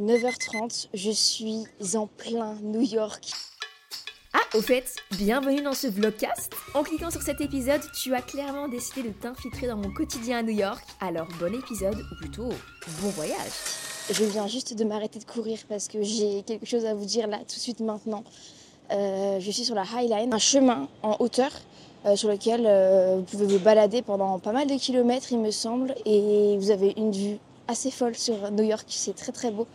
9h30, je suis en plein New York. Ah, au fait, bienvenue dans ce vlogcast. En cliquant sur cet épisode, tu as clairement décidé de t'infiltrer dans mon quotidien à New York. Alors bon épisode, ou plutôt bon voyage. Je viens juste de m'arrêter de courir parce que j'ai quelque chose à vous dire là tout de suite maintenant. Euh, je suis sur la High Line, un chemin en hauteur euh, sur lequel euh, vous pouvez vous balader pendant pas mal de kilomètres, il me semble, et vous avez une vue assez folle sur New York. C'est très très beau.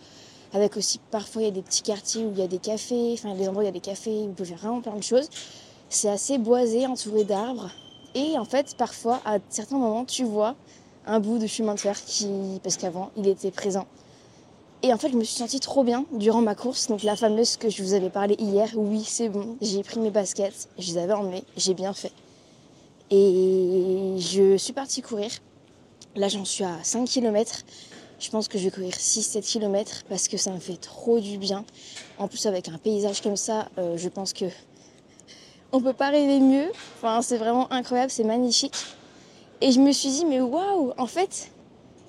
Avec aussi parfois il y a des petits quartiers où il y a des cafés, enfin des endroits où il y a des cafés où vous pouvez faire vraiment plein de choses. C'est assez boisé, entouré d'arbres. Et en fait, parfois, à certains moments, tu vois un bout de chemin de fer qui, parce qu'avant, il était présent. Et en fait, je me suis sentie trop bien durant ma course. Donc la fameuse que je vous avais parlé hier, oui, c'est bon, j'ai pris mes baskets, je les avais emmenées, j'ai bien fait. Et je suis partie courir. Là, j'en suis à 5 km. Je pense que je vais courir 6-7 km parce que ça me fait trop du bien. En plus, avec un paysage comme ça, euh, je pense que on peut pas rêver mieux. Enfin, c'est vraiment incroyable, c'est magnifique. Et je me suis dit, mais waouh, en fait,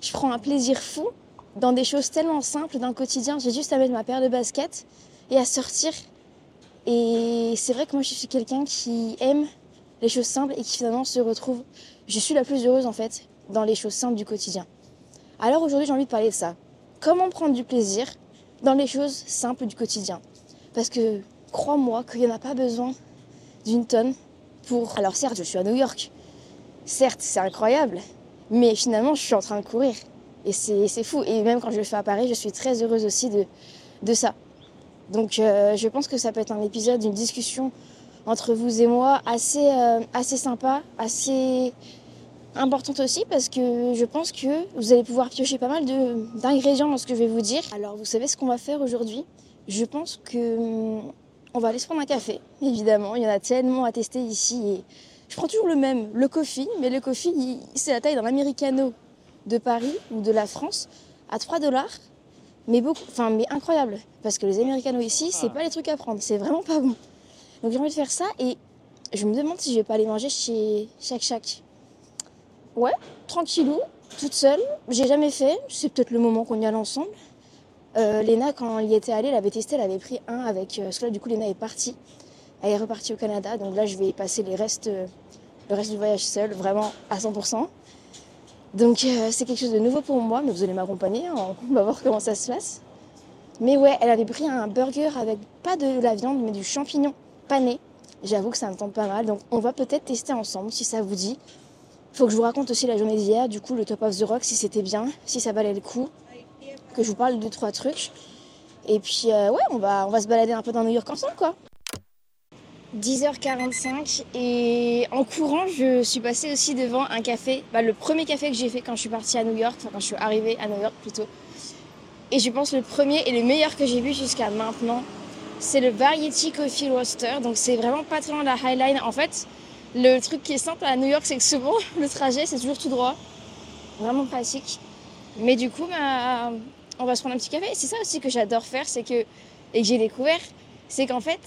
je prends un plaisir fou dans des choses tellement simples d'un quotidien. J'ai juste à mettre ma paire de baskets et à sortir. Et c'est vrai que moi, je suis quelqu'un qui aime les choses simples et qui finalement se retrouve. Je suis la plus heureuse en fait dans les choses simples du quotidien. Alors aujourd'hui, j'ai envie de parler de ça. Comment prendre du plaisir dans les choses simples du quotidien? Parce que crois-moi qu'il n'y en a pas besoin d'une tonne pour... Alors certes, je suis à New York. Certes, c'est incroyable. Mais finalement, je suis en train de courir. Et c'est fou. Et même quand je le fais à Paris, je suis très heureuse aussi de, de ça. Donc euh, je pense que ça peut être un épisode, une discussion entre vous et moi assez, euh, assez sympa, assez importante aussi parce que je pense que vous allez pouvoir piocher pas mal d'ingrédients dans ce que je vais vous dire. Alors vous savez ce qu'on va faire aujourd'hui? Je pense que hum, on va aller se prendre un café, évidemment. Il y en a tellement à tester ici et je prends toujours le même, le coffee, mais le coffee c'est la taille d'un americano de Paris ou de la France à 3 dollars. Mais beaucoup, enfin mais incroyable parce que les americanos ici, c'est pas les trucs à prendre, c'est vraiment pas bon. Donc j'ai envie de faire ça et je me demande si je vais pas aller manger chez Shack Shack. Ouais, tranquillou, toute seule. J'ai jamais fait. C'est peut-être le moment qu'on y allait ensemble. Euh, Léna, quand elle y était allée, elle avait testé, elle avait pris un avec. Euh, parce que là, du coup, Léna est partie. Elle est repartie au Canada. Donc là, je vais passer les restes, euh, le reste du voyage seule, vraiment à 100%. Donc euh, c'est quelque chose de nouveau pour moi, mais vous allez m'accompagner. hein. On va voir comment ça se passe. Mais ouais, elle avait pris un burger avec pas de la viande, mais du champignon pané. J'avoue que ça me tente pas mal. Donc on va peut-être tester ensemble si ça vous dit. Faut que je vous raconte aussi la journée d'hier, du coup le top of the rock, si c'était bien, si ça valait le coup, que je vous parle de trois trucs. Et puis euh, ouais, on va, on va se balader un peu dans New York ensemble quoi. 10h45 et en courant je suis passée aussi devant un café, bah, le premier café que j'ai fait quand je suis partie à New York, enfin quand je suis arrivée à New York plutôt. Et je pense le premier et le meilleur que j'ai vu jusqu'à maintenant, c'est le Variety Coffee Roaster. Donc c'est vraiment pas très loin de la High Line. En fait, le truc qui est simple à New York, c'est que souvent, le trajet, c'est toujours tout droit. Vraiment pratique. Mais du coup, bah, on va se prendre un petit café. C'est ça aussi que j'adore faire, c'est que, et que j'ai découvert, c'est qu'en fait,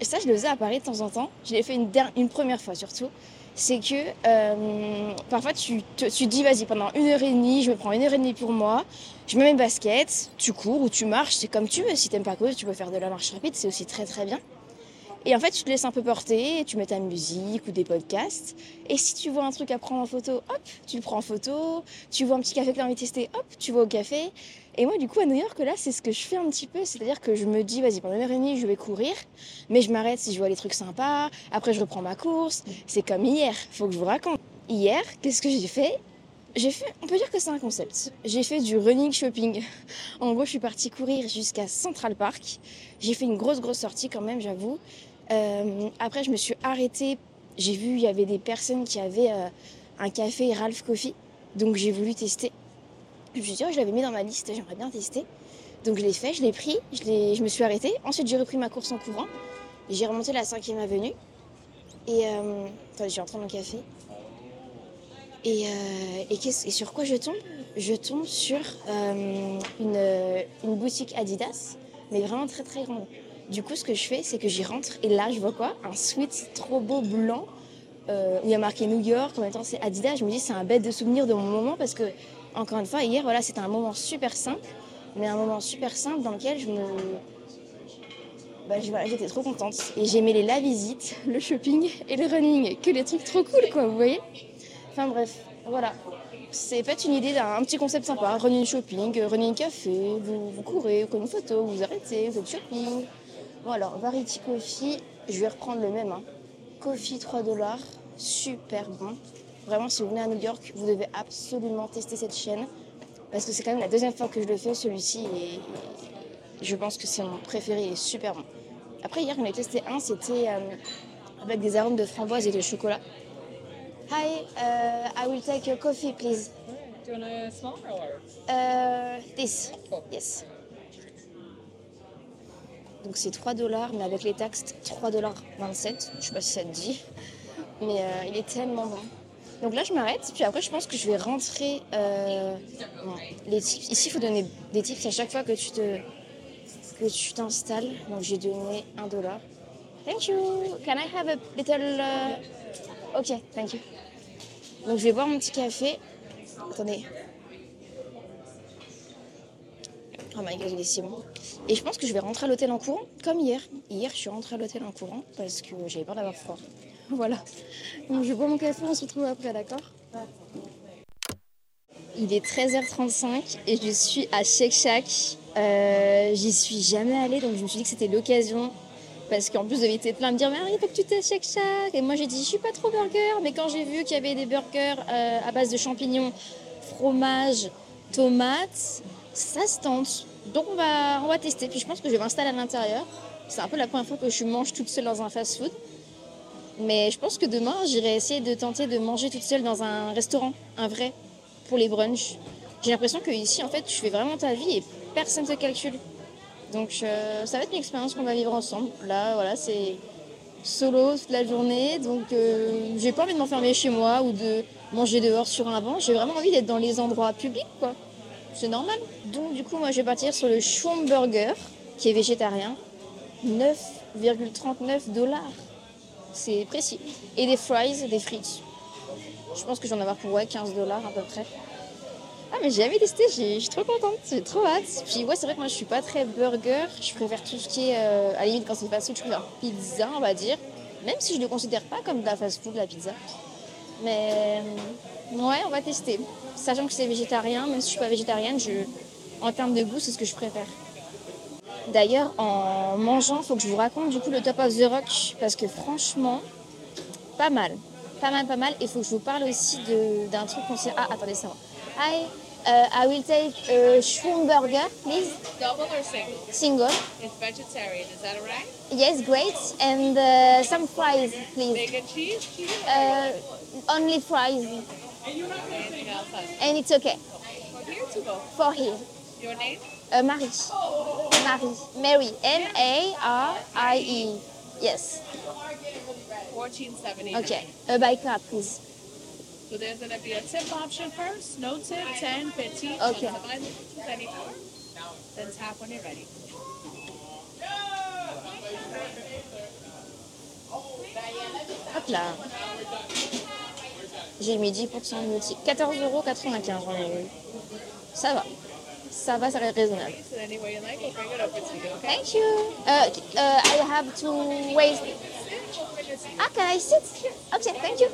ça, je le faisais à Paris de temps en temps. Je l'ai fait une, première fois surtout. C'est que euh, parfois, tu te tu dis, vas-y, pendant une heure et demie, je me prends une heure et demie pour moi. Je mets mes baskets, tu cours ou tu marches, c'est comme tu veux. Si t'aimes pas courir, tu peux faire de la marche rapide, c'est aussi très très bien. Et en fait, tu te laisses un peu porter, tu mets ta musique ou des podcasts. Et si tu vois un truc à prendre en photo, hop, tu le prends en photo. Tu vois un petit café que tu as envie de tester, hop, tu vas au café. Et moi, du coup, à New York, là, c'est ce que je fais un petit peu. C'est-à-dire que je me dis, vas-y, pendant une heure et demie, je vais courir. Mais je m'arrête si je vois les trucs sympas. Après, je reprends ma course. C'est comme hier, faut que je vous raconte. Hier, qu'est-ce que j'ai fait? J'ai fait, on peut dire que c'est un concept. J'ai fait du running shopping. En gros, je suis partie courir jusqu'à Central Park. J'ai fait une grosse, grosse sortie quand même, j'avoue. Euh, après, je me suis arrêtée. J'ai vu, il y avait des personnes qui avaient euh, un café Ralph Coffee. Donc, j'ai voulu tester. Je me suis dit, oh, je l'avais mis dans ma liste, j'aimerais bien tester. Donc, je l'ai fait, je l'ai pris, je, je, me suis arrêtée. Ensuite, j'ai repris ma course en courant. J'ai remonté la cinquième avenue. Et, euh... attendez, j'ai rentré mon café. Et, euh, et, sur quoi je tombe? Je tombe sur une, une, boutique Adidas, mais vraiment très très grande. Du coup, ce que je fais, c'est que j'y rentre et là, je vois quoi? Un sweat trop beau blanc euh, où il y a marqué New York. En même temps, c'est Adidas. Je me dis, c'est un bête de souvenir de mon moment parce que, encore une fois, hier, voilà, c'était un moment super simple, mais un moment super simple dans lequel je me. Bah, j'étais trop contente. Et j'aimais la visite, le shopping et le running. Que les trucs trop cool, quoi, vous voyez? Enfin bref, voilà. C'est peut-être une idée d'un petit concept sympa. Running shopping, running café, vous, vous courez, vous prenez une photo, vous arrêtez, vous faites shopping. Bon alors, Variety Coffee, je vais reprendre le même. Hein. Coffee 3 dollars, super bon. Vraiment, si vous venez à New York, vous devez absolument tester cette chaîne. Parce que c'est quand même la deuxième fois que je le fais, celui-ci. Et je pense que c'est mon préféré, il est super bon. Après, hier, on a testé un, c'était euh, avec des arômes de framboise et de chocolat. Hi, uh, I will take your coffee, please. Do you want a small or large? Uh, this. Yes. Donc c'est 3 dollars, mais avec les taxes, 3 dollars 27. Je sais pas si ça te dit. Mais euh, il est tellement bon. Donc là, je m'arrête. Puis après, je pense que je vais rentrer euh, les tips. Ici, il faut donner des tips à chaque fois que tu te que tu t'installes. Donc j'ai donné 1 dollar. Thank you. Can I have a little... Uh... Ok, thank you. Donc je vais boire mon petit café. Attendez. Si bon. Et je pense que je vais rentrer à l'hôtel en courant, comme hier. Hier, je suis rentrée à l'hôtel en courant parce que j'avais peur d'avoir froid. Voilà. Donc je bois mon café, on se retrouve après, d'accord? Il est 13h35 et je suis à Shake Shack. Euh, J'y suis jamais allée, donc je me suis dit que c'était l'occasion. Parce qu'en plus, vous avez été plein de me dire, mais il faut que tu testes Shake Shack. Et moi, j'ai dit, je suis pas trop burger. Mais quand j'ai vu qu'il y avait des burgers euh, à base de champignons, fromage, tomates, ça se tente. Donc on va, on va tester. Puis je pense que je vais m'installer à l'intérieur. C'est un peu la première fois que je mange toute seule dans un fast-food. Mais je pense que demain, j'irai essayer de tenter de manger toute seule dans un restaurant, un vrai, pour les brunchs. J'ai l'impression que ici, en fait, tu fais vraiment ta vie et personne ne te calcule. Donc euh, ça va être une expérience qu'on va vivre ensemble. Là, voilà, c'est solo toute la journée. Donc euh, j'ai pas envie de m'enfermer chez moi ou de manger dehors sur un banc. J'ai vraiment envie d'être dans les endroits publics, quoi. C'est normal. Donc du coup, moi, je vais partir sur le Schwamburger, qui est végétarien. 9,39 dollars. C'est précis. Et des fries, des frites. Je pense que j'en avoir pour ouais, 15 dollars à peu près. Ah mais j'ai jamais testé, je suis trop contente, j'ai trop hâte. Puis ouais c'est vrai que moi je suis pas très burger, je préfère tout ce qui est, euh, à la limite quand c'est fast food, je préfère pizza on va dire. Même si je ne le considère pas comme de la fast food la pizza. Mais ouais on va tester. Sachant que c'est végétarien, même si je suis pas végétarienne, je... en termes de goût c'est ce que je préfère. D'ailleurs en mangeant, il faut que je vous raconte du coup le top of the rock parce que franchement, pas mal. Pas mal, pas mal. Et il faut que je vous parle aussi d'un truc qu'on sait. Ah, attendez, ça va. Hi, uh, I will take a Schwumburger, please. Double or single? Single. It's vegetarian, is that alright? Yes, great. And uh, some fries, please. Bacon cheese? cheese? Uh, only fries. Anything else? And it's okay. For here to go. For here. Your name? Uh, Marie. Marie. Mary. M-A-R-I-E. Yes. 1470. Okay. Uh, by card, please. So there's going to be a tip option first. No tip, 10, 15. Okay. So divide the two, penny four. Then tap when you're ready. Hop là. J'ai mis 10% de multi. 14,95€ j'en ai eu. Ça va. Ça va, ça reste raisonnable. Okay? Thank you. Uh, uh, I have to wait. Ah, can I sit? Ok, thank you.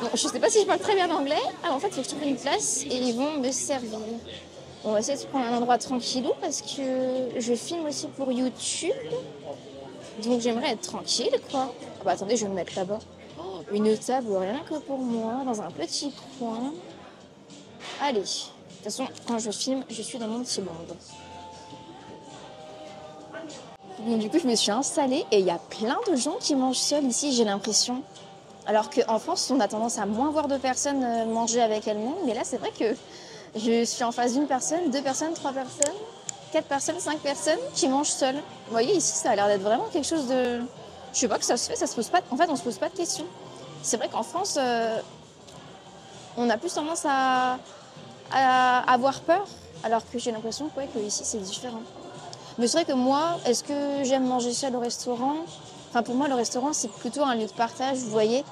Bon, je sais pas si je parle très bien anglais. Alors en fait, il faut que je trouve une place et ils vont me servir. On va essayer de prendre un endroit tranquillou parce que je filme aussi pour YouTube. Donc j'aimerais être tranquille, quoi. Ah bah attendez, je vais me mettre là-bas. Une table rien que pour moi, dans un petit coin. Allez. De toute façon, quand je filme, je suis dans mon petit monde. Donc du coup, je me suis installée et il y a plein de gens qui mangent seuls ici, j'ai l'impression. Alors qu'en France, on a tendance à moins voir de personnes euh, manger avec elles-mêmes. Mais là, c'est vrai que je suis en face d'une personne, deux personnes, trois personnes, quatre personnes, cinq personnes qui mangent seules. Vous voyez, ici, ça a l'air d'être vraiment quelque chose de... Je sais pas que ça se fait, ça se pose pas... En fait, on se pose pas de questions. C'est vrai qu'en France, euh, on a plus tendance à, avoir peur. Alors que j'ai l'impression ouais, que ici, c'est différent. Mais c'est vrai que moi, est-ce que j'aime manger seul au restaurant? Enfin, pour moi, le restaurant, c'est plutôt un lieu de partage, vous voyez.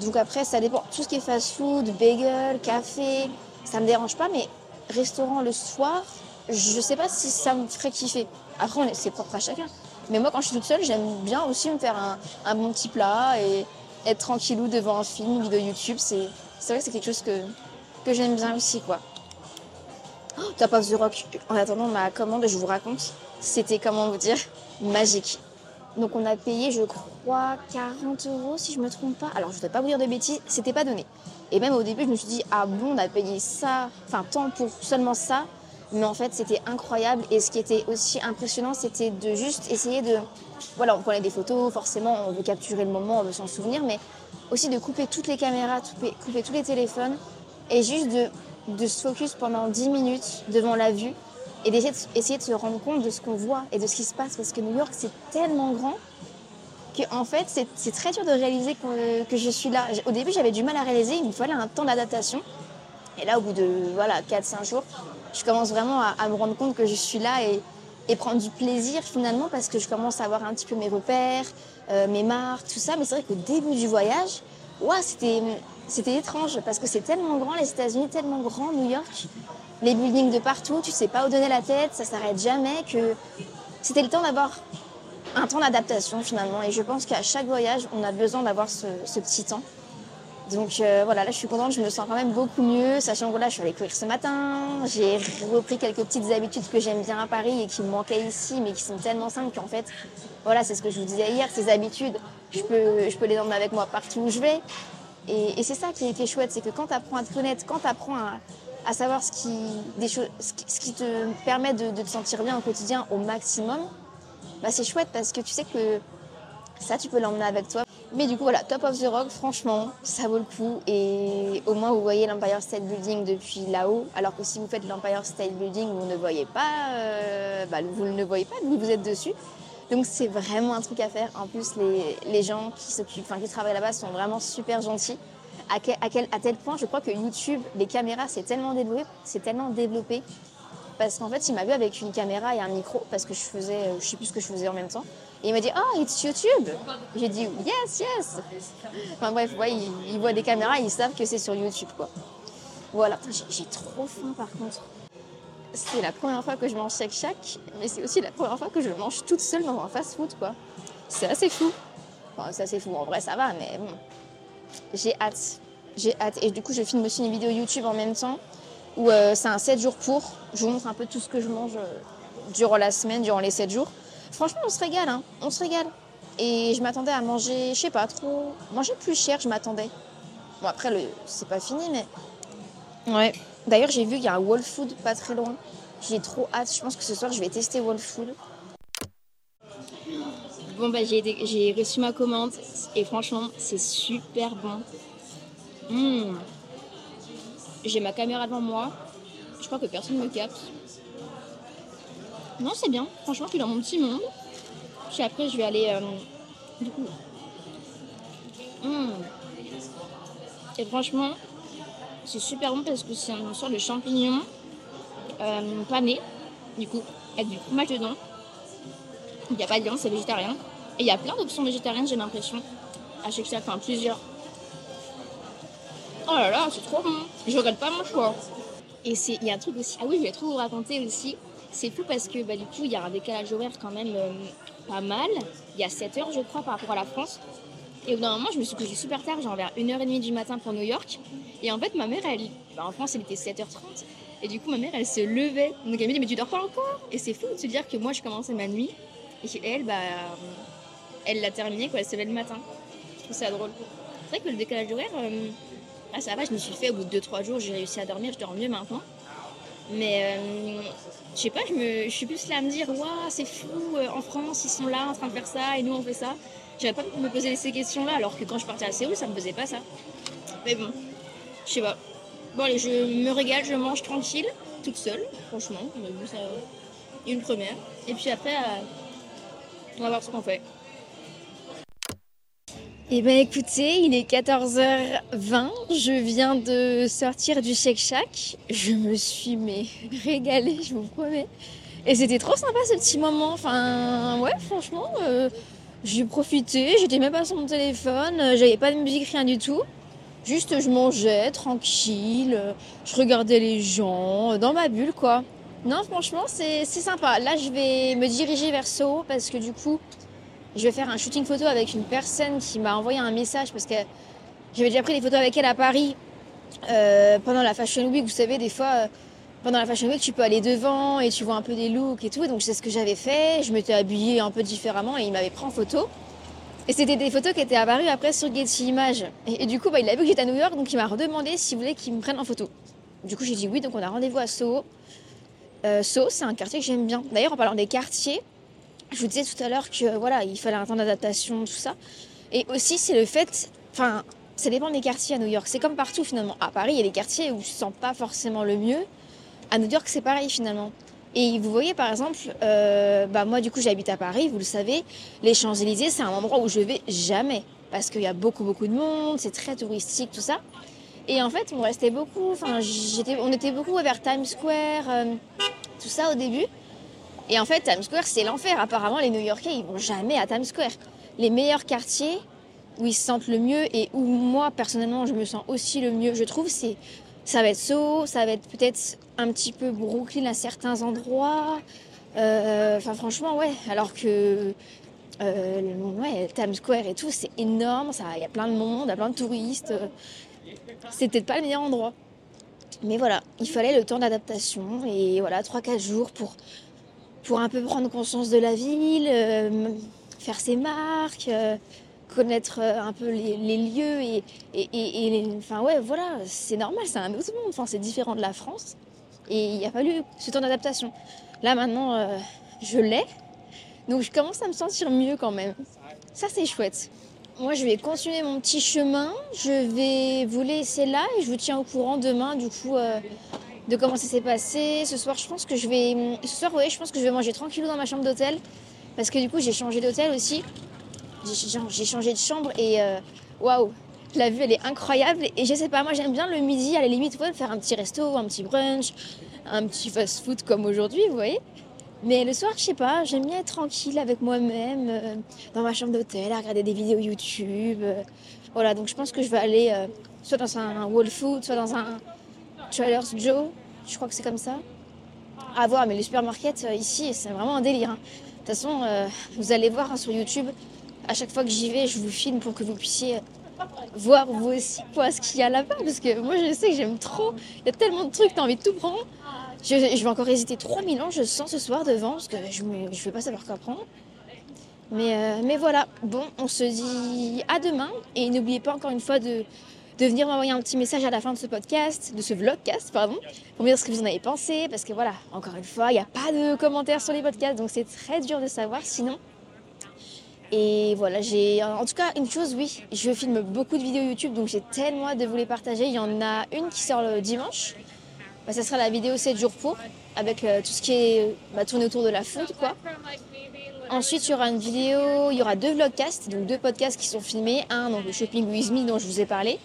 Donc après, ça dépend. Tout ce qui est fast-food, bagel, café, ça me dérange pas. Mais restaurant le soir, je sais pas si ça me ferait kiffer. Après, c'est propre à chacun. Mais moi, quand je suis toute seule, j'aime bien aussi me faire un, un bon petit plat et être tranquillou devant un film, une vidéo YouTube. C'est vrai que c'est quelque chose que, j'aime bien aussi, quoi. Oh, Top of the Rock. En attendant ma commande, je vous raconte, c'était, comment vous dire, magique. Donc on a payé, je crois, 40 euros si je me trompe pas. Alors je ne voudrais pas vous dire de bêtises, c'était pas donné. Et même au début, je me suis dit, ah bon, on a payé ça, enfin tant pour seulement ça. Mais en fait, c'était incroyable. Et ce qui était aussi impressionnant, c'était de juste essayer de. Voilà, on prenait des photos, forcément, on veut capturer le moment, on veut s'en souvenir, mais aussi de couper toutes les caméras, couper, couper tous les téléphones, et juste de, de se focus pendant 10 minutes devant la vue et d'essayer de, de se rendre compte de ce qu'on voit et de ce qui se passe. Parce que New York, c'est tellement grand que en fait, c'est c'est très dur de réaliser que, que je suis là. Au début, j'avais du mal à réaliser, il me fallait un temps d'adaptation. Et là, au bout de voilà, 4-5 jours, je commence vraiment à, me rendre compte que je suis là et, prendre du plaisir finalement parce que je commence à avoir un petit peu mes repères, euh, mes marques, tout ça. Mais c'est vrai qu'au début du voyage, c'était étrange parce que c'est tellement grand les États-Unis, tellement grand New York, les buildings de partout, tu sais pas où donner la tête, ça s'arrête jamais, que c'était le temps d'avoir un temps d'adaptation finalement. Et je pense qu'à chaque voyage, on a besoin d'avoir ce petit temps. Donc euh, voilà, là je suis contente, je me sens quand même beaucoup mieux, sachant que là je suis allée courir ce matin, j'ai repris quelques petites habitudes que j'aime bien à Paris et qui me manquaient ici, mais qui sont tellement simples qu'en fait, voilà, c'est ce que je vous disais hier, ces habitudes, je peux, je peux les emmener avec moi partout où je vais. Et, c'est ça qui est, chouette, c'est que quand tu apprends à te connaître, quand tu apprends à, savoir ce qui, des ce qui te permet de, de te sentir bien au quotidien au maximum, bah c'est chouette parce que tu sais que ça, tu peux l'emmener avec toi. Mais du coup, voilà, Top of the Rock, franchement, ça vaut le coup. Et au moins, vous voyez l'Empire State Building depuis là-haut. Alors que si vous faites l'Empire State Building, vous ne voyez pas, euh, bah, vous ne voyez pas, vous, êtes dessus. Donc c'est vraiment un truc à faire. En plus, les, gens qui s'occupent, qui travaillent là-bas sont vraiment super gentils. À tel point, je crois que YouTube, les caméras, c'est tellement développé, c'est tellement développé parce qu'en fait, il m'a vu avec une caméra et un micro parce que je faisais, euh, je sais plus ce que je faisais en même temps. Il m'a dit, oh, it's YouTube. J'ai dit, yes, yes. Enfin bref, ouais, ils, voient des caméras, ils savent que c'est sur YouTube, quoi. Voilà, j'ai trop faim par contre. C'est la première fois que je mange Shake Shack, mais c'est aussi la première fois que je mange toute seule dans un fast-food, quoi. C'est assez fou. Enfin, c'est assez fou, en vrai, ça va, mais bon. J'ai hâte. J'ai hâte. Et du coup, je filme aussi une vidéo YouTube en même temps où euh, c'est un 7 jours pour. Je vous montre un peu tout ce que je mange euh, durant la semaine, durant les 7 jours. Franchement, on se régale, hein. On se régale. Et je m'attendais à manger, je sais pas, trop. Manger plus cher, je m'attendais. Bon, après, le... c'est pas fini, mais. Ouais. D'ailleurs, j'ai vu qu'il y a un Wall Food pas très loin. J'ai trop hâte. Je pense que ce soir, je vais tester Wall Food. Bon, bah, j'ai reçu ma commande et franchement, c'est super bon. Mmh. J'ai ma caméra devant moi. Je crois que personne ne me capte. Non, c'est bien. Franchement, je suis dans mon petit monde. Puis après, je vais aller. euh, du coup. Mmh. Et franchement, c'est super bon parce que c'est une sorte de champignon euh, pané, du coup, avec du fromage dedans. Il n'y a pas de viande, c'est végétarien. Et il y a plein d'options végétariennes, j'ai l'impression. À chaque fois, enfin plusieurs. Oh là là, c'est trop bon. Je regrette pas mon choix. Et il y a un truc aussi. Ah oui, je vais trop vous raconter aussi. C'est fou parce que bah, du coup, il y a un décalage horaire quand même euh, pas mal. Il y a 7 heures, je crois, par rapport à la France. Et au bout d'un moment, je me suis couchée super tard, genre vers 1h30 du matin pour New York. Et en fait, ma mère, elle, bah, en France, il était 7h30. Et du coup, ma mère, elle se levait. Donc elle me dit, mais tu dors pas encore? Et c'est fou de se dire que moi, je commençais ma nuit. Et elle, bah, elle l'a terminée, quoi. Elle se levait le matin. Je trouve ça drôle. C'est vrai que le décalage horaire, euh, ah, ça va, je me suis fait au bout de 2-3 jours, j'ai réussi à dormir, je dors mieux maintenant. Mais euh, je sais pas, je, suis plus là à me dire, waouh, c'est fou, euh, en France, ils sont là en train de faire ça et nous on fait ça. J'avais pas me poser ces questions-là, alors que quand je partais à Séoul, ça me faisait pas ça. Mais bon, je sais pas. Bon, allez, je me régale, je mange tranquille, toute seule, franchement. Mais bon, ça, une première. Et puis après, euh, on va voir ce qu'on fait. Eh ben écoutez, il est 14h20, je viens de sortir du Shake Shack. Je me suis mais régalée, je vous promets. Et c'était trop sympa ce petit moment. Enfin, ouais, franchement, euh, j'ai profité, j'étais même pas sur mon téléphone, euh, j'avais pas de musique, rien du tout. Juste je mangeais tranquille, euh, je regardais les gens, dans ma bulle quoi. Non, franchement, c'est c'est sympa. Là, je vais me diriger vers Soho parce que du coup, je vais faire un shooting photo avec une personne qui m'a envoyé un message parce que j'avais déjà pris des photos avec elle à Paris euh, pendant la Fashion Week. Vous savez, des fois, euh, pendant la Fashion Week, tu peux aller devant et tu vois un peu des looks et tout. Donc, c'est ce que j'avais fait. Je m'étais habillée un peu différemment et il m'avait pris en photo. Et c'était des photos qui étaient apparues après sur Getty Images. Et, du coup, bah, il a vu que j'étais à New York, donc il m'a redemandé s'il voulait qu'il me prenne en photo. Du coup, j'ai dit oui, donc on a rendez-vous à Soho. Euh, Soho, c'est un quartier que j'aime bien. D'ailleurs, en parlant des quartiers, je vous disais tout à l'heure que voilà, il fallait un temps d'adaptation, tout ça. Et aussi, c'est le fait, enfin, ça dépend des quartiers à New York. C'est comme partout finalement. À Paris, il y a des quartiers où je ne sens pas forcément le mieux. À New York, c'est pareil finalement. Et vous voyez, par exemple, euh, bah moi, du coup, j'habite à Paris, vous le savez. Les Champs-Élysées, c'est un endroit où je vais jamais. Parce qu'il y a beaucoup, beaucoup de monde, c'est très touristique, tout ça. Et en fait, on restait beaucoup, enfin, on était beaucoup vers Times Square, euh, tout ça au début. Et en fait, Times Square, c'est l'enfer. Apparemment, les New-Yorkais, ils vont jamais à Times Square. Les meilleurs quartiers où ils se sentent le mieux et où moi, personnellement, je me sens aussi le mieux, je trouve, c'est ça va être Soho, ça va être peut-être un petit peu Brooklyn à certains endroits. Euh, Enfin, franchement, ouais. Alors que euh, ouais, Times Square et tout, c'est énorme. Il y a plein de monde, il y a plein de touristes. C'est peut-être pas le meilleur endroit. Mais voilà, il fallait le temps d'adaptation et voilà, 3-4 jours pour, pour un peu prendre conscience de la ville, euh, faire ses marques, euh, connaître euh, un peu les, lieux et, les- enfin ouais, voilà, c'est normal, c'est un autre monde, enfin, c'est différent de la France et il a fallu ce temps d'adaptation. Là maintenant, je l'ai, donc je commence à me sentir mieux quand même. Ça c'est chouette. Moi, je vais continuer mon petit chemin. Je vais vous laisser là et je vous tiens au courant demain, du coup, de comment ça s'est passé. Ce soir, je pense que je vais. Ce soir, ouais, je pense que je vais manger tranquillou dans ma chambre d'hôtel. Parce que du coup, j'ai changé d'hôtel aussi. J'ai changé de chambre et euh, waouh, la vue, elle est incroyable. Et je sais pas, moi, j'aime bien le midi, à la limite, ouais, faire un petit resto, un petit brunch, un petit fast-food comme aujourd'hui, vous voyez. Mais le soir, je sais pas, j'aime bien être tranquille avec moi-même, euh, dans ma chambre d'hôtel, à regarder des vidéos YouTube. euh, voilà, donc je pense que je vais aller soit dans un Whole Food, soit dans un Trader Joe, je crois que c'est comme ça. À voir, mais les supermarkets euh, ici, c'est vraiment un délire. hein. De toute façon, euh, vous allez voir hein, sur YouTube, à chaque fois que j'y vais, je vous filme pour que vous puissiez voir vous aussi quoi ce qu'il y a là-bas. Parce que moi, je sais que j'aime trop. Il y a tellement de trucs, t'as envie de tout prendre. Je, je vais encore hésiter 3000 ans, je sens ce soir devant, parce que je ne vais pas savoir quoi prendre. Mais, euh, mais voilà, bon, on se dit à demain. Et n'oubliez pas encore une fois de, de venir m'envoyer un petit message à la fin de ce podcast, de ce vlogcast, pardon, pour me dire ce que vous en avez pensé. Parce que voilà, encore une fois, il n'y a pas de commentaires sur les podcasts, donc c'est très dur de savoir sinon. Et voilà, j'ai en tout cas une chose, oui, je filme beaucoup de vidéos YouTube, donc j'ai tellement hâte de vous les partager. Il y en a une qui sort le dimanche. Bah, ça sera la vidéo 7 jours pour, avec euh, tout ce qui est bah, tourné autour de la food, quoi. Ensuite, il y aura une vidéo, il y aura deux vlogcasts, donc deux podcasts qui sont filmés. Un, donc le shopping with me dont je vous ai parlé.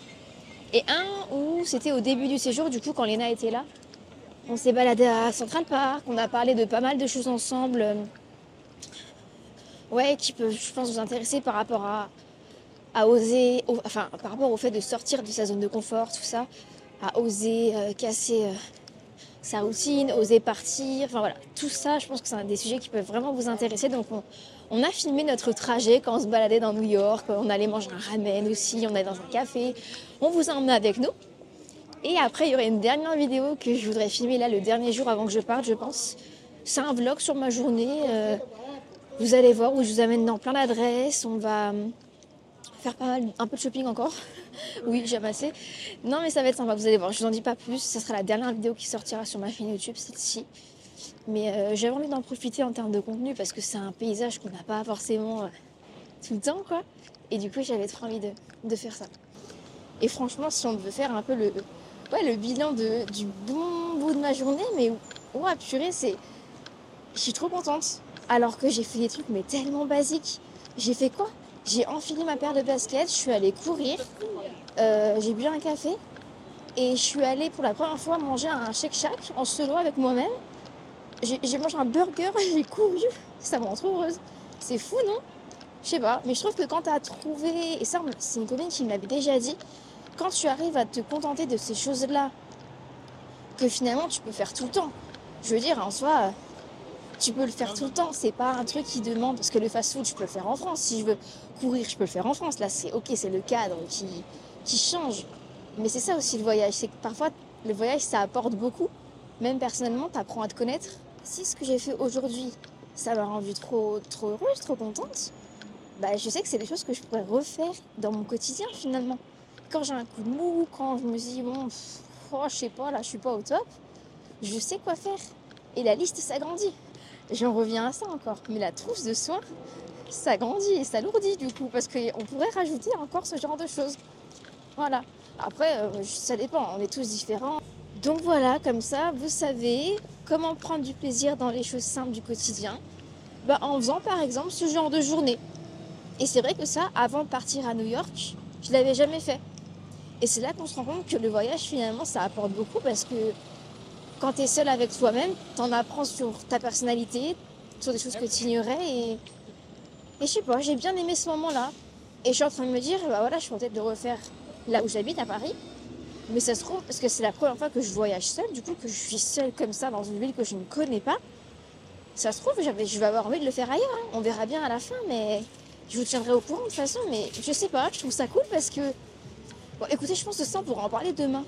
Et un où c'était au début du séjour, du coup, quand Léna était là. On s'est baladé à Central Park, on a parlé de pas mal de choses ensemble. Ouais, qui peuvent, je pense, vous intéresser par rapport à, à oser, au- enfin, par rapport au fait de sortir de sa zone de confort, tout ça, à oser euh, casser euh, sa routine, oser partir. Enfin voilà, tout ça, je pense que c'est un des sujets qui peuvent vraiment vous intéresser. Donc on, a filmé notre trajet quand on se baladait dans New York, on allait manger un ramen aussi, on allait dans un café. On vous a emmené avec nous. Et après, il y aurait une dernière vidéo que je voudrais filmer là le dernier jour avant que je parte, je pense. C'est un vlog sur ma journée. euh, vous allez voir où je vous amène dans plein d'adresses. On va pas mal, un peu de shopping encore. oui, j'ai amassé. Non, mais ça va être sympa, vous allez voir. Je vous en dis pas plus. Ce sera la dernière vidéo qui sortira sur ma chaîne YouTube, celle-ci. Mais euh, j'avais envie d'en profiter en termes de contenu parce que c'est un paysage qu'on n'a pas forcément euh, tout le temps, quoi. Et du coup, j'avais trop envie de, faire ça. Et franchement, si on devait faire un peu le bilan de, du bon bout de ma journée, mais ouais, purée, c'est. Je suis trop contente. Alors que j'ai fait des trucs, mais tellement basiques. J'ai fait quoi? J'ai enfilé ma paire de baskets, je suis allée courir, euh, j'ai bu un café et je suis allée pour la première fois manger un Shake Shack en solo avec moi-même. J'ai mangé un burger, j'ai couru, ça me rend trop heureuse. C'est fou, non? Je sais pas, mais je trouve que quand tu as trouvé, et ça, c'est une copine qui me l'avait déjà dit, quand tu arrives à te contenter de ces choses-là, que finalement tu peux faire tout le temps. Je veux dire, en soi, tu peux le faire tout le temps. C'est pas un truc qui demande, parce que le fast-food, je peux le faire en France. Si je veux courir, je peux le faire en France. Là, c'est ok, c'est le cadre qui, qui change. Mais c'est ça aussi le voyage, c'est que parfois, le voyage, ça apporte beaucoup. Même personnellement, tu apprends à te connaître. Si ce que j'ai fait aujourd'hui, ça m'a rendu trop, trop heureuse, trop contente, bah, je sais que c'est des choses que je pourrais refaire dans mon quotidien finalement. Quand j'ai un coup de mou, quand je me dis, bon, oh, je sais pas, là, je suis pas au top, je sais quoi faire. Et la liste s'agrandit. J'en reviens à ça encore. Mais la trousse de soins s'agrandit et s'alourdit du coup, parce qu'on pourrait rajouter encore ce genre de choses. Voilà. Après, euh, ça dépend, on est tous différents. Donc voilà, comme ça, vous savez comment prendre du plaisir dans les choses simples du quotidien. Bah, en faisant par exemple ce genre de journée. Et c'est vrai que ça, avant de partir à New York, je l'avais jamais fait. Et c'est là qu'on se rend compte que le voyage, finalement, ça apporte beaucoup parce que quand tu es seul avec toi-même, tu en apprends sur ta personnalité, sur des choses que tu ignorais. Et, et je sais pas, j'ai bien aimé ce moment-là. Et je suis en train de me dire, bah voilà, je suis peut-être de refaire là où j'habite, à Paris. Mais ça se trouve, parce que c'est la première fois que je voyage seule, du coup, que je suis seule comme ça dans une ville que je ne connais pas. Ça se trouve, je vais avoir envie de le faire ailleurs. hein. On verra bien à la fin, mais je vous tiendrai au courant de toute façon. Mais je sais pas, je trouve ça cool parce que. Bon, écoutez, je pense que ça, on pourra en parler demain.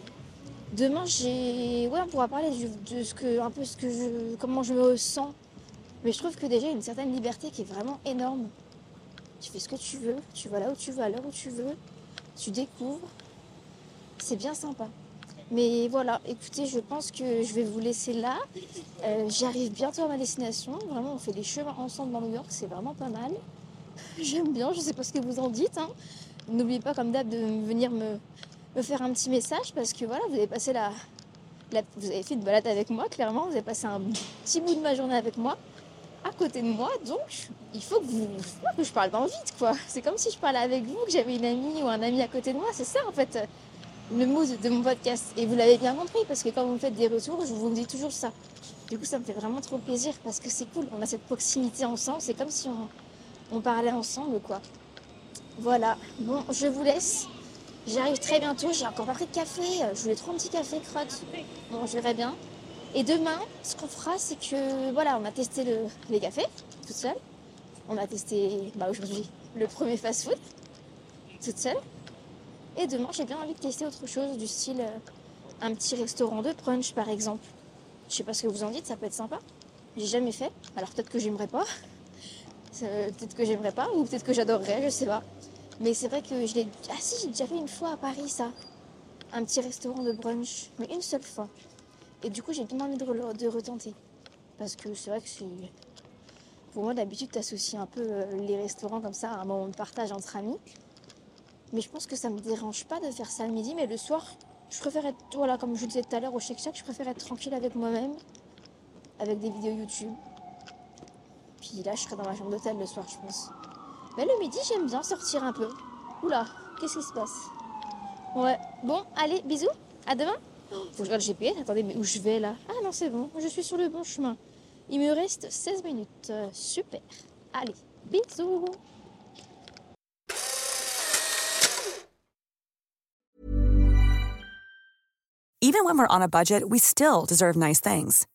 Demain, j'ai. Ouais, on pourra parler de ce que. Un peu ce que je. Comment je me sens. Mais je trouve que déjà, il y a une certaine liberté qui est vraiment énorme. Tu fais ce que tu veux, tu vas là où tu veux, à l'heure où tu veux, tu découvres. C'est bien sympa. Mais voilà, écoutez, je pense que je vais vous laisser là. Euh, J'arrive bientôt à ma destination. Vraiment, on fait des chemins ensemble dans New York, c'est vraiment pas mal. J'aime bien, je sais pas ce que vous en dites. hein. N'oubliez pas, comme d'hab, de venir me, me faire un petit message parce que voilà, vous avez passé la, Vous avez fait une balade avec moi, clairement. Vous avez passé un petit bout de ma journée avec moi, à côté de moi. Donc, il faut que, vous, faut que je parle dans le vide, quoi. C'est comme si je parlais avec vous, que j'avais une amie ou un ami à côté de moi. C'est ça, en fait, le mood de mon podcast. Et vous l'avez bien compris parce que quand vous me faites des retours, je vous dis toujours ça. Du coup, ça me fait vraiment trop plaisir parce que c'est cool. On a cette proximité ensemble. C'est comme si on, on parlait ensemble, quoi. Voilà. Bon, je vous laisse. J'arrive très bientôt. J'ai encore pas pris de café. Je voulais trop un petit café, crotte. Bon, je verrai bien. Et demain, ce qu'on fera, c'est que voilà, on a testé le- les cafés toute seule. On a testé bah, aujourd'hui le premier fast-food toute seule. Et demain, j'ai bien envie de tester autre chose du style euh, un petit restaurant de brunch par exemple. Je sais pas ce que vous en dites, ça peut être sympa. J'ai jamais fait, alors peut-être que j'aimerais pas. Peut-être que j'aimerais pas, ou peut-être que j'adorerais, je sais pas. Mais c'est vrai que je l'ai. Ah si, j'ai déjà fait une fois à Paris ça. Un petit restaurant de brunch, mais une seule fois. Et du coup, j'ai bien envie de, re- de retenter. Parce que c'est vrai que c'est. Pour moi, d'habitude, t'associes un peu euh, les restaurants comme ça à un moment de partage entre amis. Mais je pense que ça me dérange pas de faire ça le midi, mais le soir, je préfère être, voilà, comme je vous disais tout à l'heure au Shake Shack, je préfère être tranquille avec moi-même, avec des vidéos YouTube. Puis là, je serai dans ma chambre d'hôtel le soir, je pense. Mais le midi, j'aime bien sortir un peu. Oula, qu'est-ce qui se passe? Ouais, bon, allez, bisous, à demain. Faut que je regarde le GPS, attendez, mais où je vais là Ah non, c'est bon, je suis sur le bon chemin. Il me reste 16 minutes, Euh, super. Allez, bisous Even when we're on a budget, we still deserve nice things.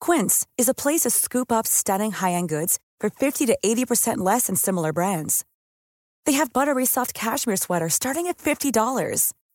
Quince is a place to scoop up stunning high-end goods for 50 to 80% less than similar brands. They have buttery soft cashmere sweaters starting at $50,